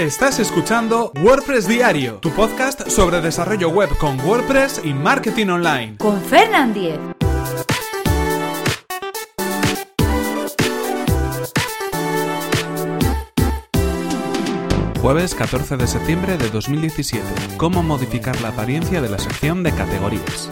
Estás escuchando WordPress Diario, tu podcast sobre desarrollo web con WordPress y marketing online. Con Fernand Diez. Jueves 14 de septiembre de 2017. ¿Cómo modificar la apariencia de la sección de categorías?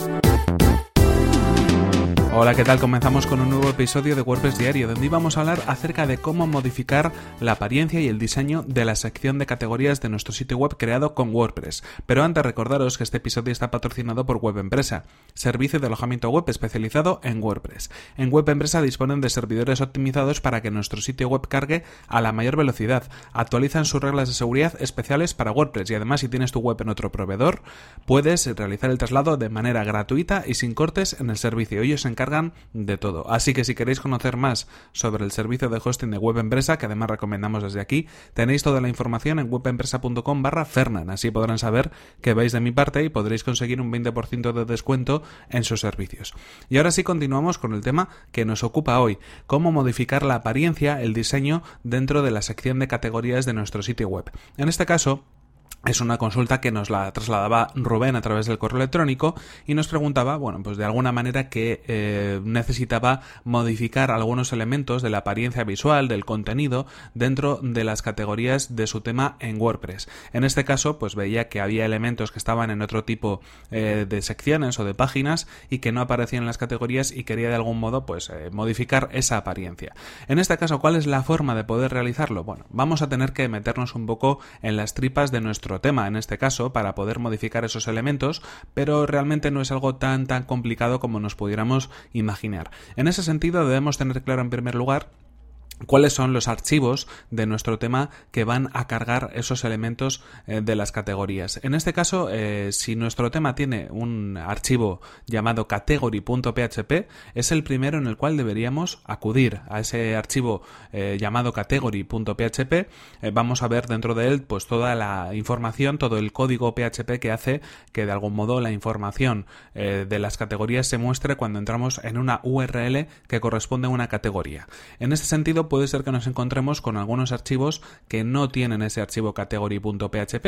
Hola, ¿qué tal? Comenzamos con un nuevo episodio de WordPress Diario, donde íbamos a hablar acerca de cómo modificar la apariencia y el diseño de la sección de categorías de nuestro sitio web creado con WordPress. Pero antes recordaros que este episodio está patrocinado por Web Empresa, servicio de alojamiento web especializado en WordPress. En Web Empresa disponen de servidores optimizados para que nuestro sitio web cargue a la mayor velocidad, actualizan sus reglas de seguridad especiales para WordPress y además si tienes tu web en otro proveedor, puedes realizar el traslado de manera gratuita y sin cortes en el servicio. Ellos se encargan de todo. Así que si queréis conocer más sobre el servicio de hosting de Web Empresa, que además recomendamos desde aquí, tenéis toda la información en webempresa.com barra Fernan. Así podrán saber que vais de mi parte y podréis conseguir un 20% de descuento en sus servicios. Y ahora sí continuamos con el tema que nos ocupa hoy, cómo modificar la apariencia, el diseño dentro de la sección de categorías de nuestro sitio web. En este caso, es una consulta que nos la trasladaba Rubén a través del correo electrónico y nos preguntaba, bueno, pues de alguna manera que eh, necesitaba modificar algunos elementos de la apariencia visual, del contenido, dentro de las categorías de su tema en WordPress. En este caso, pues veía que había elementos que estaban en otro tipo eh, de secciones o de páginas y que no aparecían en las categorías y quería de algún modo, pues, eh, modificar esa apariencia. En este caso, ¿cuál es la forma de poder realizarlo? Bueno, vamos a tener que meternos un poco en las tripas de nuestro tema en este caso para poder modificar esos elementos, pero realmente no es algo tan tan complicado como nos pudiéramos imaginar. En ese sentido debemos tener claro en primer lugar cuáles son los archivos de nuestro tema que van a cargar esos elementos eh, de las categorías. En este caso, eh, si nuestro tema tiene un archivo llamado category.php, es el primero en el cual deberíamos acudir a ese archivo eh, llamado category.php. vamos a ver dentro de él pues toda la información, todo el código PHP que hace que de algún modo la información de las categorías se muestre cuando entramos en una URL que corresponde a una categoría. En este sentido, puede ser que nos encontremos con algunos archivos que no tienen ese archivo category.php.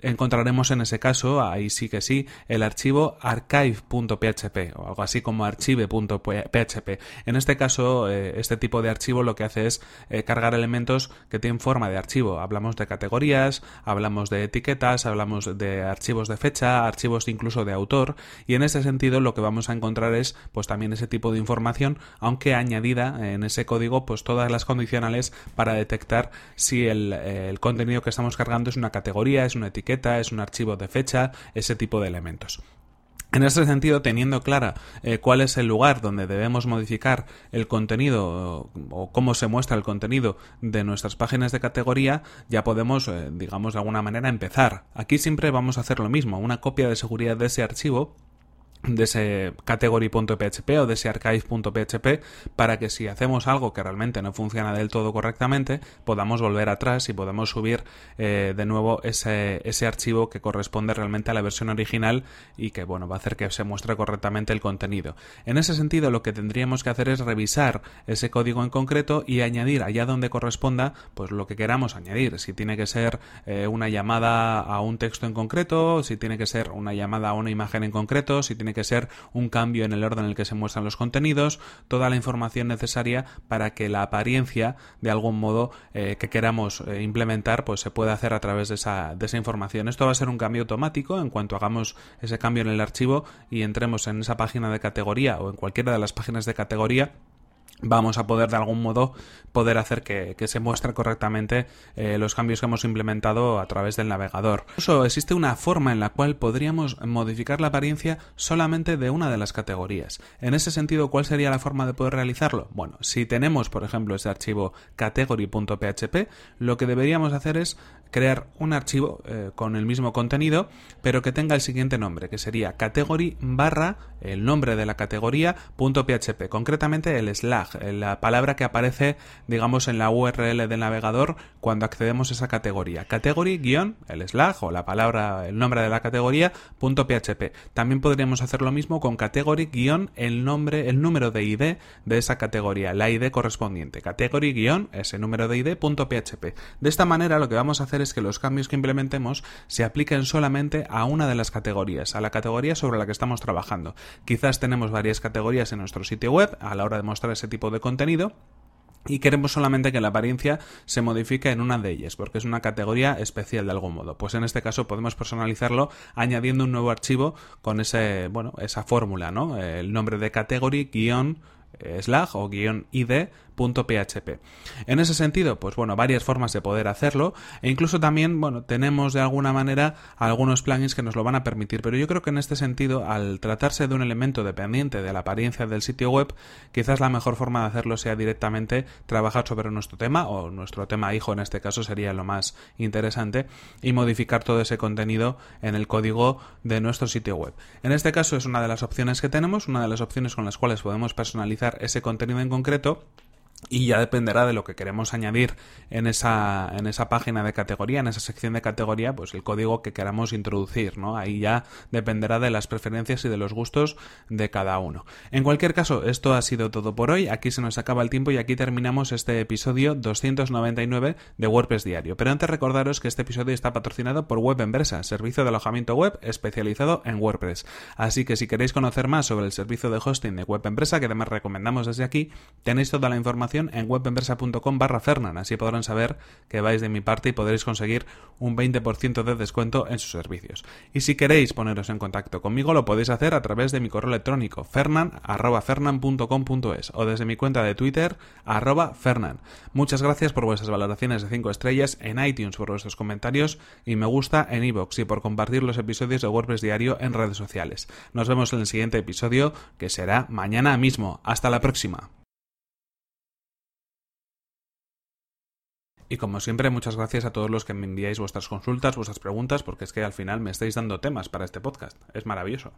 Encontraremos en ese caso, ahí sí que sí, el archivo archive.php o algo así como archive.php. En este caso, eh, este tipo de archivo lo que hace es eh, cargar elementos que tienen forma de archivo. Hablamos de categorías, hablamos de etiquetas, hablamos de archivos de fecha, archivos incluso de autor y en ese sentido lo que vamos a encontrar es pues también ese tipo de información, aunque añadida en ese código pues todas las condicionales para detectar si el, contenido que estamos cargando es una categoría, es una etiqueta, es un archivo de fecha, ese tipo de elementos. En este sentido, teniendo clara eh, cuál es el lugar donde debemos modificar el contenido o, cómo se muestra el contenido de nuestras páginas de categoría, ya podemos, eh, digamos, de alguna manera empezar. Aquí siempre vamos a hacer lo mismo, una copia de seguridad de ese archivo de ese category.php o de ese archive.php para que si hacemos algo que realmente no funciona del todo correctamente podamos volver atrás y podamos subir eh, de nuevo ese, ese, archivo que corresponde realmente a la versión original y que bueno va a hacer que se muestre correctamente el contenido. En ese sentido lo que tendríamos que hacer es revisar ese código en concreto y añadir allá donde corresponda pues lo que queramos añadir. Si tiene que ser eh, una llamada a un texto en concreto si tiene que ser una llamada a una imagen en concreto si tiene que ser un cambio en el orden en el que se muestran los contenidos, toda la información necesaria para que la apariencia, de algún modo, eh, que queramos eh, implementar, pues se pueda hacer a través de esa, de esa información. Esto va a ser un cambio automático en cuanto hagamos ese cambio en el archivo y entremos en esa página de categoría o en cualquiera de las páginas de categoría vamos a poder de algún modo poder hacer que, se muestre correctamente eh, los cambios que hemos implementado a través del navegador. Incluso existe una forma en la cual podríamos modificar la apariencia solamente de una de las categorías. En ese sentido, ¿cuál sería la forma de poder realizarlo? Bueno, si tenemos, por ejemplo, ese archivo category.php, lo que deberíamos hacer es crear un archivo eh, con el mismo contenido, pero que tenga el siguiente nombre, que sería category barra el nombre de la categoría .php, concretamente el slash, eh, la palabra que aparece, digamos, en la URL del navegador cuando accedemos a esa categoría. Category guion, el slash o la palabra, el nombre de la categoría .php. También podríamos hacer lo mismo con category guion el nombre, el número de ID de esa categoría, la ID correspondiente. Category guion ese número de ID .php. De esta manera lo que vamos a hacer que los cambios que implementemos se apliquen solamente a una de las categorías, a la categoría sobre la que estamos trabajando. Quizás tenemos varias categorías en nuestro sitio web a la hora de mostrar ese tipo de contenido y queremos solamente que la apariencia se modifique en una de ellas, porque es una categoría especial de algún modo. Pues en este caso podemos personalizarlo añadiendo un nuevo archivo con ese, bueno, esa fórmula, ¿no? El nombre de category guion slash o guion id .php. En ese sentido, pues bueno, varias formas de poder hacerlo e incluso también, bueno, tenemos de alguna manera algunos plugins que nos lo van a permitir, pero yo creo que en este sentido, al tratarse de un elemento dependiente de la apariencia del sitio web, quizás la mejor forma de hacerlo sea directamente trabajar sobre nuestro tema o nuestro tema hijo en este caso sería lo más interesante y modificar todo ese contenido en el código de nuestro sitio web. En este caso es una de las opciones que tenemos, una de las opciones con las cuales podemos personalizar ese contenido en concreto y ya dependerá de lo que queremos añadir en esa, en esa página de categoría, en esa sección de categoría, pues el código que queramos introducir, ¿no? Ahí ya dependerá de las preferencias y de los gustos de cada uno. En cualquier caso, esto ha sido todo por hoy, aquí se nos acaba el tiempo y aquí terminamos este episodio 299 de WordPress Diario. Pero antes recordaros que este episodio está patrocinado por Web Empresa, servicio de alojamiento web especializado en WordPress. Así que si queréis conocer más sobre el servicio de hosting de Web Empresa, que además recomendamos desde aquí, tenéis toda la información en webempresa.com barra Fernan. Así podrán saber que vais de mi parte y podréis conseguir un 20% de descuento en sus servicios. Y si queréis poneros en contacto conmigo, lo podéis hacer a través de mi correo electrónico fernan.fernan.com.es o desde mi cuenta de Twitter arroba. Muchas gracias por vuestras valoraciones de 5 estrellas en iTunes, por vuestros comentarios y me gusta en iVoox y por compartir los episodios de WordPress Diario en redes sociales. Nos vemos en el siguiente episodio que será mañana mismo. Hasta la próxima. Y como siempre, muchas gracias a todos los que me enviáis vuestras consultas, vuestras preguntas, porque es que al final me estáis dando temas para este podcast. Es maravilloso.